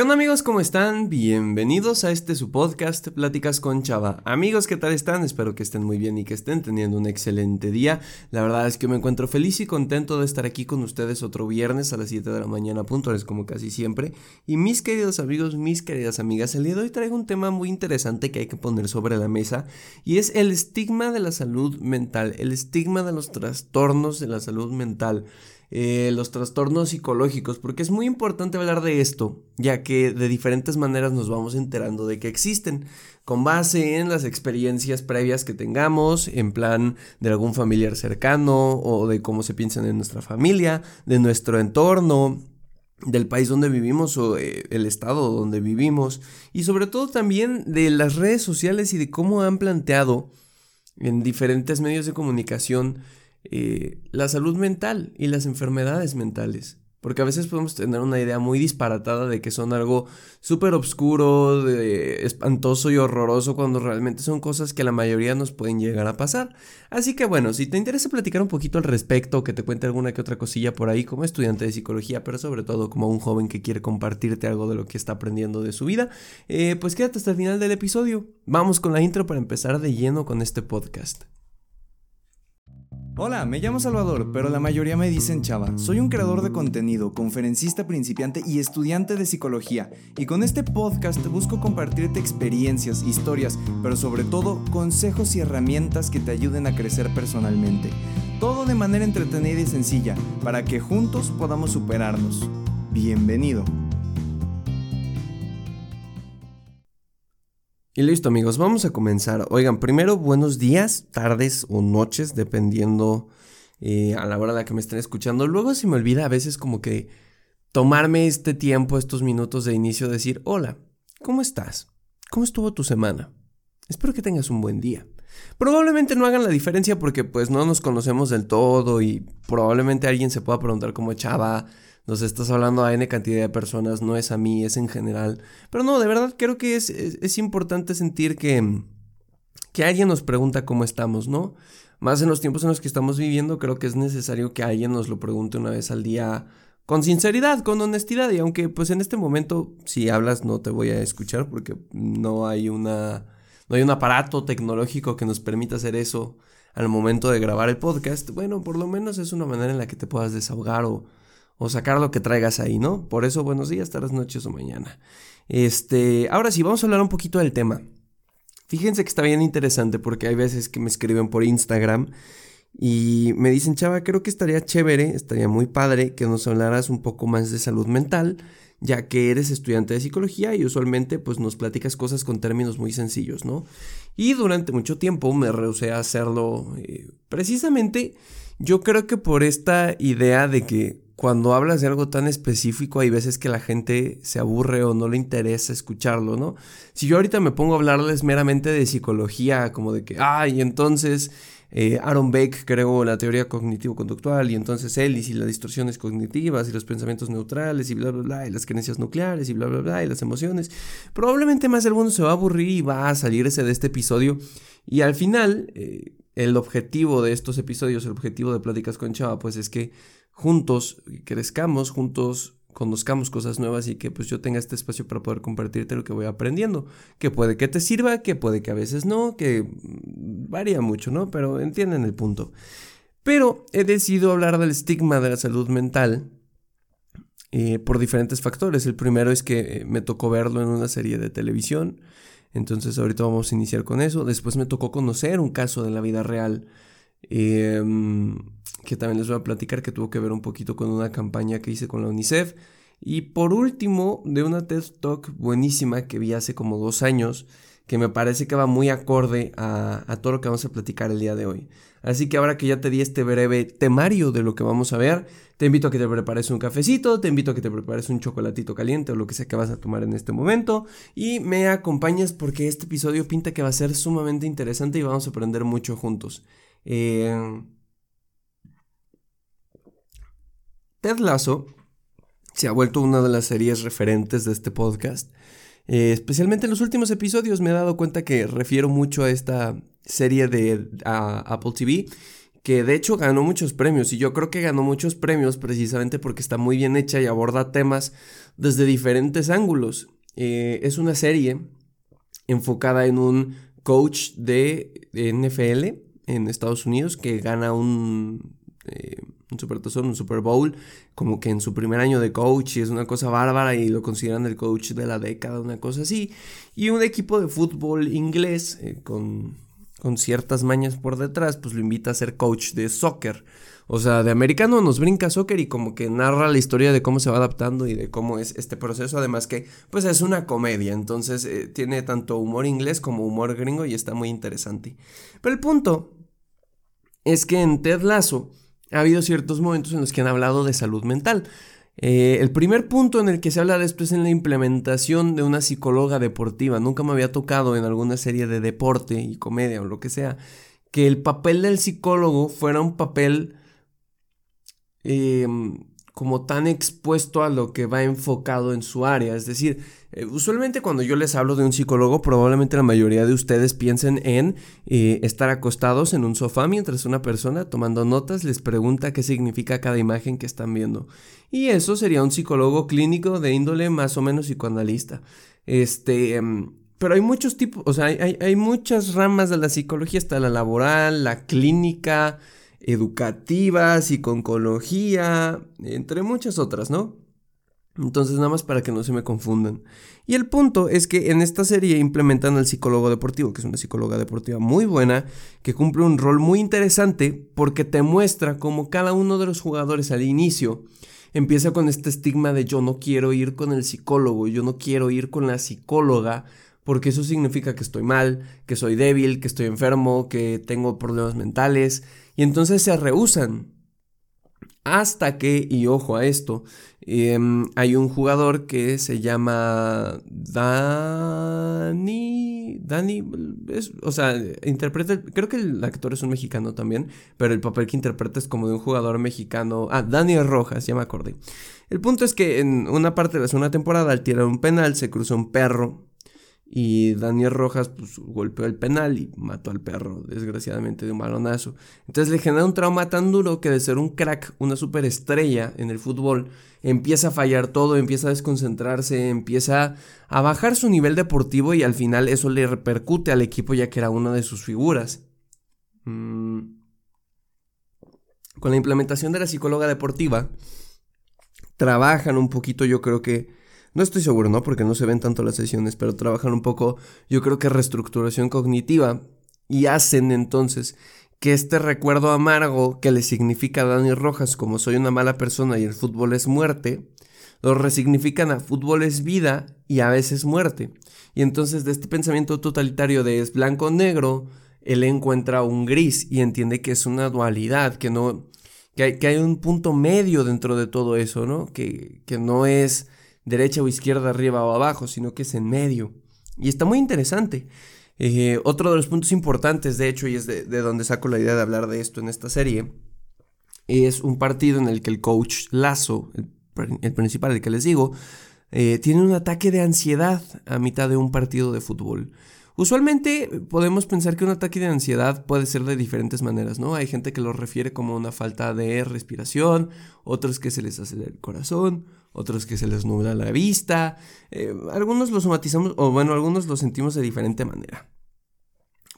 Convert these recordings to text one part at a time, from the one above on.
¿Qué onda amigos? ¿Cómo están? Bienvenidos a este su podcast Pláticas con Chava. Amigos, ¿qué tal están? Espero que estén muy bien y que estén teniendo un excelente día. La verdad es que me encuentro feliz y contento de estar aquí con ustedes otro viernes a las 7 de la mañana puntuales como casi siempre. Y mis queridos amigos, mis queridas amigas, el día de hoy traigo un tema muy interesante que hay que poner sobre la mesa y es el estigma de la salud mental, el estigma de los trastornos de la salud mental. Eh, los trastornos psicológicos, porque es muy importante hablar de esto, ya que de diferentes maneras nos vamos enterando de que existen, con base en las experiencias previas que tengamos, en plan de algún familiar cercano o de cómo se piensan en nuestra familia, de nuestro entorno, del país donde vivimos o eh, el estado donde vivimos y sobre todo también de las redes sociales y de cómo han planteado en diferentes medios de comunicación eh, la salud mental y las enfermedades mentales. Porque a veces podemos tener una idea muy disparatada de que son algo súper oscuro, espantoso y horroroso cuando realmente son cosas que la mayoría nos pueden llegar a pasar. Así que bueno, si te interesa platicar un poquito al respecto, que te cuente alguna que otra cosilla por ahí como estudiante de psicología, pero sobre todo como un joven que quiere compartirte algo de lo que está aprendiendo de su vida, eh, pues quédate hasta el final del episodio. Vamos con la intro para empezar de lleno con este podcast. Hola, me llamo Salvador, pero la mayoría me dicen Chava. Soy un creador de contenido, conferencista principiante y estudiante de psicología. Y con este podcast busco compartirte experiencias, historias, pero sobre todo consejos y herramientas que te ayuden a crecer personalmente. Todo de manera entretenida y sencilla, para que juntos podamos superarnos. Bienvenido. Y listo amigos, vamos a comenzar. Oigan, primero buenos días, tardes o noches, dependiendo eh, a la hora de la que me estén escuchando. Luego se me olvida a veces como que tomarme este tiempo, estos minutos de inicio, decir, hola, ¿cómo estás? ¿Cómo estuvo tu semana? Espero que tengas un buen día. Probablemente no hagan la diferencia porque pues no nos conocemos del todo y probablemente alguien se pueda preguntar cómo chava nos estás hablando a N cantidad de personas, no es a mí, es en general. Pero no, de verdad creo que es, es, importante sentir que, que alguien nos pregunta cómo estamos, ¿no? Más en los tiempos en los que estamos viviendo, creo que es necesario que alguien nos lo pregunte una vez al día con sinceridad, con honestidad. Y aunque pues en este momento, si hablas, no te voy a escuchar porque no hay una. no hay un aparato tecnológico que nos permita hacer eso al momento de grabar el podcast. Bueno, por lo menos es una manera en la que te puedas desahogar o o sacar lo que traigas ahí, ¿no? Por eso, buenos días, tardes, noches o mañana. Este, ahora sí, vamos a hablar un poquito del tema. Fíjense que está bien interesante porque hay veces que me escriben por Instagram y me dicen, chava, creo que estaría chévere, estaría muy padre que nos hablaras un poco más de salud mental, ya que eres estudiante de psicología y usualmente pues nos platicas cosas con términos muy sencillos, ¿no? Y durante mucho tiempo me rehusé a hacerlo eh, precisamente yo creo que por esta idea de que cuando hablas de algo tan específico hay veces que la gente se aburre o no le interesa escucharlo, ¿no? Si yo ahorita me pongo a hablarles meramente de psicología, como de que, ay, entonces eh, Aaron Beck creó la teoría cognitivo-conductual y entonces él y las distorsiones cognitivas y los pensamientos neutrales y bla, bla, bla, y las creencias nucleares y bla, bla, bla, y las emociones, probablemente más alguno se va a aburrir y va a salirse de este episodio y al final... Eh, el objetivo de estos episodios, el objetivo de Pláticas con Chava, pues es que juntos crezcamos, juntos conozcamos cosas nuevas y que pues yo tenga este espacio para poder compartirte lo que voy aprendiendo, que puede que te sirva, que puede que a veces no, que varía mucho, ¿no? Pero entienden el punto. Pero he decidido hablar del estigma de la salud mental eh, por diferentes factores. El primero es que eh, me tocó verlo en una serie de televisión, entonces ahorita vamos a iniciar con eso. Después me tocó conocer un caso de la vida real em, que también les voy a platicar que tuvo que ver un poquito con una campaña que hice con la UNICEF. Y por último, de una TED Talk buenísima que vi hace como dos años, que me parece que va muy acorde a, todo lo que vamos a platicar el día de hoy. Así que ahora que ya te di este breve temario de lo que vamos a ver, te invito a que te prepares un cafecito, te invito a que te prepares un chocolatito caliente o lo que sea que vas a tomar en este momento y me acompañes porque este episodio pinta que va a ser sumamente interesante y vamos a aprender mucho juntos. Eh... Ted Lasso se ha vuelto una de las series referentes de este podcast. Eh, especialmente en los últimos episodios me he dado cuenta que refiero mucho a esta serie de Apple TV que de hecho ganó muchos premios y yo creo que ganó muchos premios precisamente porque está muy bien hecha y aborda temas desde diferentes ángulos. Eh, es una serie enfocada en un coach de NFL en Estados Unidos que gana un, eh, un Super un Super Bowl, como que en su primer año de coach y es una cosa bárbara y lo consideran el coach de la década, una cosa así. Y un equipo de fútbol inglés eh, con, con ciertas mañas por detrás, pues lo invita a ser coach de soccer. O sea, de americano nos brinca soccer y como que narra la historia de cómo se va adaptando y de cómo es este proceso. Además que, pues es una comedia, entonces eh, tiene tanto humor inglés como humor gringo y está muy interesante. Pero el punto es que en Ted Lasso ha habido ciertos momentos en los que han hablado de salud mental. Eh, el primer punto en el que se habla de esto es en la implementación de una psicóloga deportiva. Nunca me había tocado en alguna serie de deporte y comedia o lo que sea que el papel del psicólogo fuera un papel em, como tan expuesto a lo que va enfocado en su área. Es decir, eh, usualmente cuando yo les hablo de un psicólogo, probablemente la mayoría de ustedes piensen en eh, estar acostados en un sofá mientras una persona tomando notas les pregunta qué significa cada imagen que están viendo. Y eso sería un psicólogo clínico de índole más o menos psicoanalista. Este, em, pero hay muchos tipos, o sea, hay, hay muchas ramas de la psicología, está la laboral, la clínica, educativa, psiconcología, entre muchas otras, ¿no? Entonces nada más para que no se me confundan. Y el punto es que en esta serie implementan al psicólogo deportivo, que es una psicóloga deportiva muy buena, que cumple un rol muy interesante porque te muestra cómo cada uno de los jugadores al inicio empieza con este estigma de yo no quiero ir con el psicólogo, yo no quiero ir con la psicóloga, porque eso significa que estoy mal, que soy débil, que estoy enfermo, que tengo problemas mentales, y entonces se rehusan. Hasta que, y ojo a esto, em, hay un jugador que se llama Dani. Dani. o sea, interpreta. Creo que el actor es un mexicano también. Pero el papel que interpreta es como de un jugador mexicano. Ah, Dani Rojas, ya me acordé. El punto es que en una parte de la segunda temporada, al tirar un penal, se cruza un perro y Daniel Rojas pues, golpeó el penal y mató al perro, desgraciadamente, de un balonazo. Entonces le genera un trauma tan duro que de ser un crack, una superestrella en el fútbol, empieza a fallar todo, empieza a desconcentrarse, empieza a bajar su nivel deportivo y al final eso le repercute al equipo ya que era una de sus figuras. Mm. Con la implementación de la psicóloga deportiva, trabajan un poquito, yo creo que no estoy seguro, ¿no? Porque no se ven tanto las sesiones, pero trabajan un poco, yo creo que reestructuración cognitiva y hacen entonces que este recuerdo amargo que le significa a Dani Rojas como soy una mala persona y el fútbol es muerte, lo resignifican a fútbol es vida y a veces muerte. Y entonces de este pensamiento totalitario de es blanco negro, él encuentra un gris y entiende que es una dualidad, que no que hay, que hay un punto medio dentro de todo eso, ¿no? Que, que no es derecha o izquierda, arriba o abajo, sino que es en medio. Y está muy interesante. Eh, otro de los puntos importantes, de hecho, y es de, donde saco la idea de hablar de esto en esta serie, es un partido en el que el coach Lazo, el, principal, el que les digo, eh, tiene un ataque de ansiedad a mitad de un partido de fútbol. Usualmente podemos pensar que un ataque de ansiedad puede ser de diferentes maneras, ¿no? Hay gente que lo refiere como una falta de respiración, otros que se les hace el corazón, otros que se les nubla la vista, eh, algunos lo somatizamos, o bueno, algunos lo sentimos de diferente manera.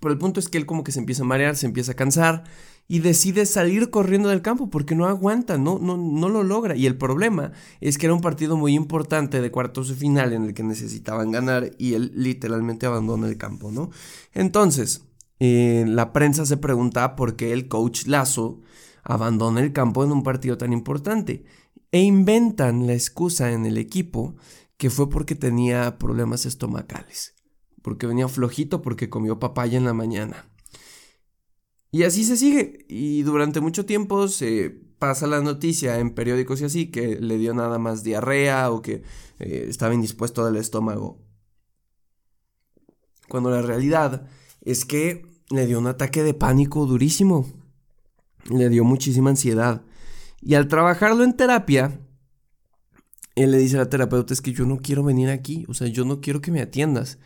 Pero el punto es que él como que se empieza a marear, se empieza a cansar y decide salir corriendo del campo porque no aguanta, no, no, no lo logra. Y el problema es que era un partido muy importante de cuartos de final en el que necesitaban ganar y él literalmente abandona el campo, ¿no? Entonces, eh, la prensa se pregunta por qué el coach Lazo abandona el campo en un partido tan importante e inventan la excusa en el equipo que fue porque tenía problemas estomacales, porque venía flojito porque comió papaya en la mañana. Y así se sigue, y durante mucho tiempo se pasa la noticia en periódicos y así que le dio nada más diarrea o que eh, estaba indispuesto del estómago. Cuando la realidad es que le dio un ataque de pánico durísimo, le dio muchísima ansiedad y al trabajarlo en terapia, él le dice a la terapeuta, es que yo no quiero venir aquí, o sea, yo no quiero que me atiendas,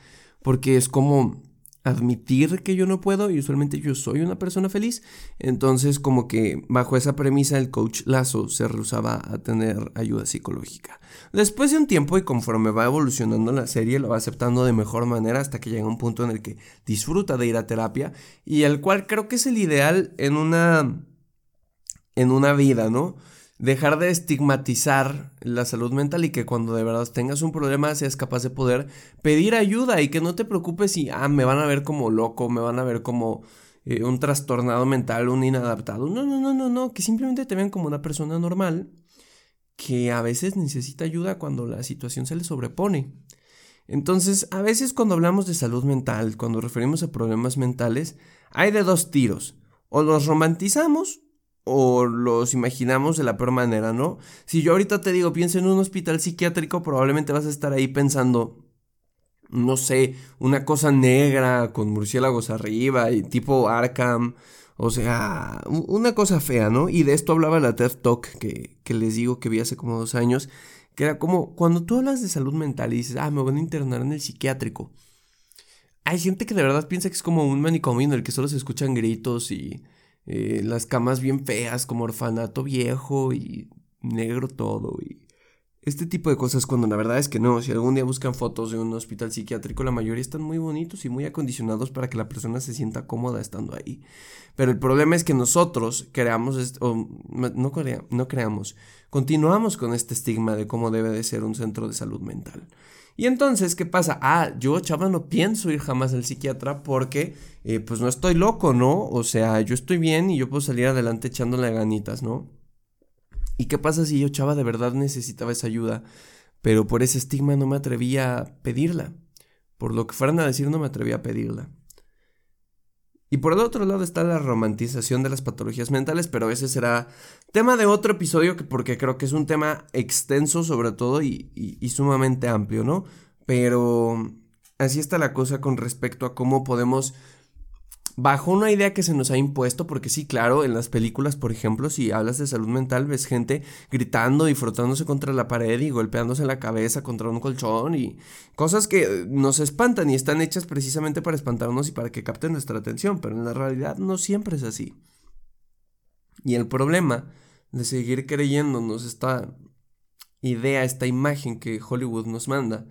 porque es como admitir que yo no puedo y usualmente yo soy una persona feliz. Entonces como que bajo esa premisa el coach Lazo se rehusaba a tener ayuda psicológica. Después de un tiempo y conforme va evolucionando la serie lo va aceptando de mejor manera hasta que llega un punto en el que disfruta de ir a terapia y el cual creo que es el ideal en una en una vida, ¿no? dejar de estigmatizar la salud mental y que cuando de verdad tengas un problema seas capaz de poder pedir ayuda y que no te preocupes si, ah, me van a ver como loco, me van a ver como eh, un trastornado mental, un inadaptado. No, no, no, no, no, que simplemente te vean como una persona normal que a veces necesita ayuda cuando la situación se le sobrepone. Entonces, a veces cuando hablamos de salud mental, cuando referimos a problemas mentales, hay de dos tiros. O los romantizamos o los imaginamos de la peor manera, ¿no? Si yo ahorita te digo, piensa en un hospital psiquiátrico, probablemente vas a estar ahí pensando, no sé, una cosa negra con murciélagos arriba y tipo Arkham, o sea, una cosa fea, ¿no? Y de esto hablaba la TED Talk que, que les digo que vi hace como dos años, que era como cuando tú hablas de salud mental y dices, ah, me van a internar en el psiquiátrico. Hay gente que de verdad piensa que es como un manicomio en el que solo se escuchan gritos y eh, las camas bien feas como orfanato viejo y negro todo y este tipo de cosas cuando la verdad es que no, si algún día buscan fotos de un hospital psiquiátrico la mayoría están muy bonitos y muy acondicionados para que la persona se sienta cómoda estando ahí. Pero el problema es que nosotros creamos, o no, no creamos, continuamos con este estigma de cómo debe de ser un centro de salud mental. Y entonces, ¿qué pasa? Ah, yo, chava, no pienso ir jamás al psiquiatra porque, eh, pues no estoy loco, ¿no? O sea, yo estoy bien y yo puedo salir adelante echándole ganitas, ¿no? ¿Y qué pasa si yo, chava, de verdad necesitaba esa ayuda, pero por ese estigma no me atrevía a pedirla? Por lo que fueran a decir, no me atrevía a pedirla. Y por el otro lado está la romantización de las patologías mentales, pero ese será tema de otro episodio que porque creo que es un tema extenso sobre todo y, y sumamente amplio, ¿no? Pero así está la cosa con respecto a cómo podemos bajo una idea que se nos ha impuesto, porque sí, claro, en las películas, por ejemplo, si hablas de salud mental, ves gente gritando y frotándose contra la pared y golpeándose la cabeza contra un colchón y cosas que nos espantan y están hechas precisamente para espantarnos y para que capten nuestra atención, pero en la realidad no siempre es así. Y el problema de seguir creyéndonos esta idea, esta imagen que Hollywood nos manda,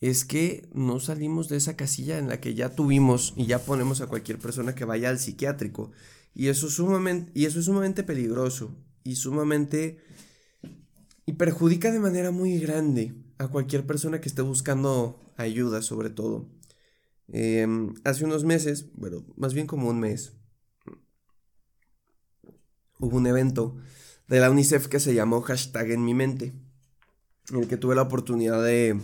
es que no salimos de esa casilla en la que ya tuvimos y ya ponemos a cualquier persona que vaya al psiquiátrico. Y eso, sumamente, y eso es sumamente peligroso y sumamente... y perjudica de manera muy grande a cualquier persona que esté buscando ayuda sobre todo. Em, hace unos meses, bueno, más bien como un mes, hubo un evento de la UNICEF que se llamó hashtag en mi mente, en el que tuve la oportunidad de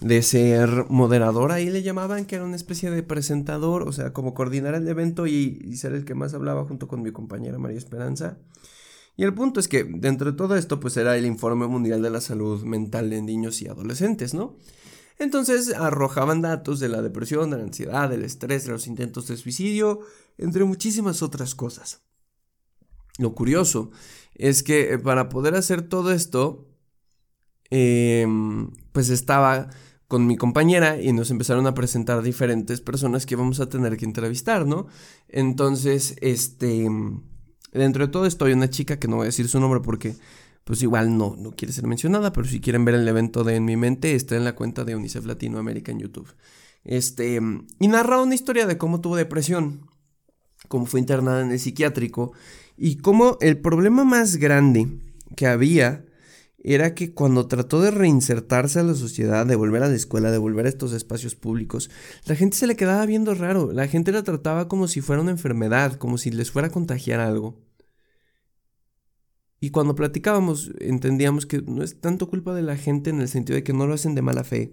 de ser moderador, ahí le llamaban, que era una especie de presentador, o sea, como coordinar el evento y, ser el que más hablaba junto con mi compañera María Esperanza. Y el punto es que dentro de todo esto, pues era el informe mundial de la salud mental en niños y adolescentes, ¿no? Entonces arrojaban datos de la depresión, de la ansiedad, del estrés, de los intentos de suicidio, entre muchísimas otras cosas. Lo curioso es que eh, para poder hacer todo esto, em, pues estaba con mi compañera y nos empezaron a presentar diferentes personas que vamos a tener que entrevistar, ¿no? Entonces, este, dentro de todo esto hay una chica que no voy a decir su nombre porque pues igual no, no quiere ser mencionada, pero si quieren ver el evento de En mi mente, está en la cuenta de UNICEF Latinoamérica en YouTube. Este, y narra una historia de cómo tuvo depresión, cómo fue internada en el psiquiátrico y cómo el problema más grande que había era que cuando trató de reinsertarse a la sociedad, de volver a la escuela, de volver a estos espacios públicos, la gente se le quedaba viendo raro, la gente la trataba como si fuera una enfermedad, como si les fuera a contagiar algo. Y cuando platicábamos entendíamos que no es tanto culpa de la gente en el sentido de que no lo hacen de mala fe,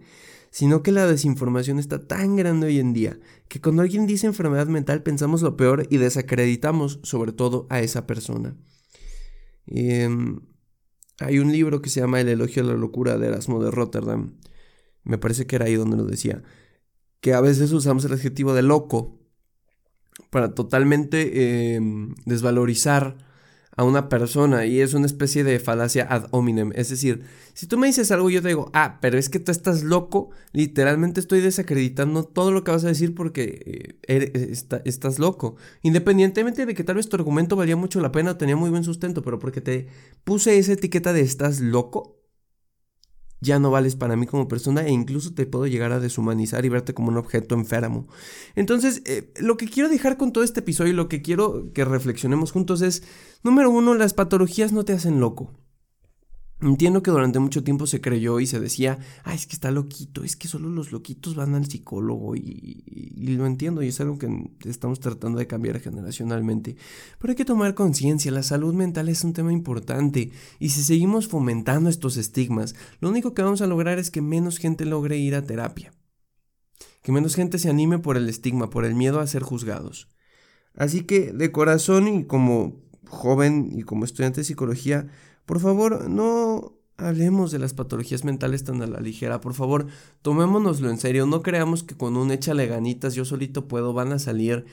sino que la desinformación está tan grande hoy en día que cuando alguien dice enfermedad mental pensamos lo peor y desacreditamos sobre todo a esa persona. Eh, hay un libro que se llama El elogio a la locura de Erasmo de Rotterdam. Me parece que era ahí donde lo decía. Que a veces usamos el adjetivo de loco para totalmente em, desvalorizar a una persona y es una especie de falacia ad hominem. Es decir, si tú me dices algo yo te digo, ah, pero es que tú estás loco, literalmente estoy desacreditando todo lo que vas a decir porque eh, estás loco. Independientemente de que tal vez tu argumento valía mucho la pena, tenía muy buen sustento, pero porque te puse esa etiqueta de estás loco, ya no vales para mí como persona e incluso te puedo llegar a deshumanizar y verte como un objeto enfermo. Entonces, eh, lo que quiero dejar con todo este episodio y lo que quiero que reflexionemos juntos es, número uno, las patologías no te hacen loco. Entiendo que durante mucho tiempo se creyó y se decía, ay, es que está loquito, es que solo los loquitos van al psicólogo y, y, lo entiendo y es algo que estamos tratando de cambiar generacionalmente. Pero hay que tomar conciencia, la salud mental es un tema importante y si seguimos fomentando estos estigmas, lo único que vamos a lograr es que menos gente logre ir a terapia. Que menos gente se anime por el estigma, por el miedo a ser juzgados. Así que de corazón y como joven y como estudiante de psicología, por favor, no hablemos de las patologías mentales tan a la ligera. Por favor, tomémonoslo en serio. No creamos que con un échale ganitas, yo solito puedo, van a salir.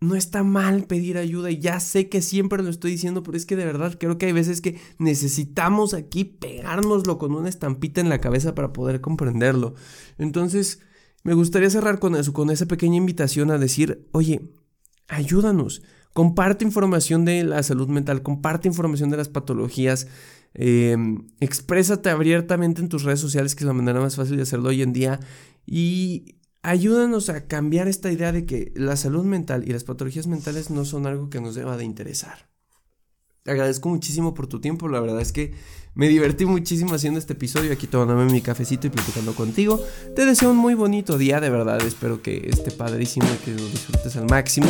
No está mal pedir ayuda y ya sé que siempre lo estoy diciendo, pero es que de verdad creo que hay veces que necesitamos aquí pegárnoslo con una estampita en la cabeza para poder comprenderlo. Entonces, me gustaría cerrar con eso, con esa pequeña invitación a decir, oye, ayúdanos. Comparte información de la salud mental, comparte información de las patologías, em, exprésate abiertamente en tus redes sociales, que es la manera más fácil de hacerlo hoy en día, y ayúdanos a cambiar esta idea de que la salud mental y las patologías mentales no son algo que nos deba de interesar. Te agradezco muchísimo por tu tiempo, la verdad es que me divertí muchísimo haciendo este episodio, aquí tomándome mi cafecito y platicando contigo. Te deseo un muy bonito día, de verdad, espero que esté padrísimo y que lo disfrutes al máximo.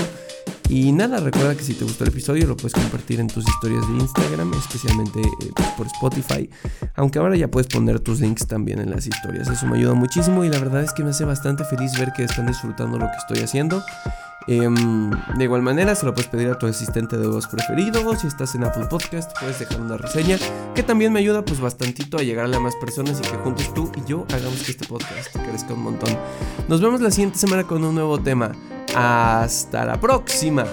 Y nada, recuerda que si te gustó el episodio lo puedes compartir en tus historias de Instagram, especialmente eh, por Spotify. Aunque ahora ya puedes poner tus links también en las historias. Eso me ayuda muchísimo y la verdad es que me hace bastante feliz ver que están disfrutando lo que estoy haciendo. Em, de igual manera, se lo puedes pedir a tu asistente de voz preferido. Si estás en Apple Podcast, puedes dejar una reseña que también me ayuda pues bastantito a llegarle a más personas y que juntos tú y yo hagamos que este podcast crezca un montón. Nos vemos la siguiente semana con un nuevo tema. Hasta la próxima.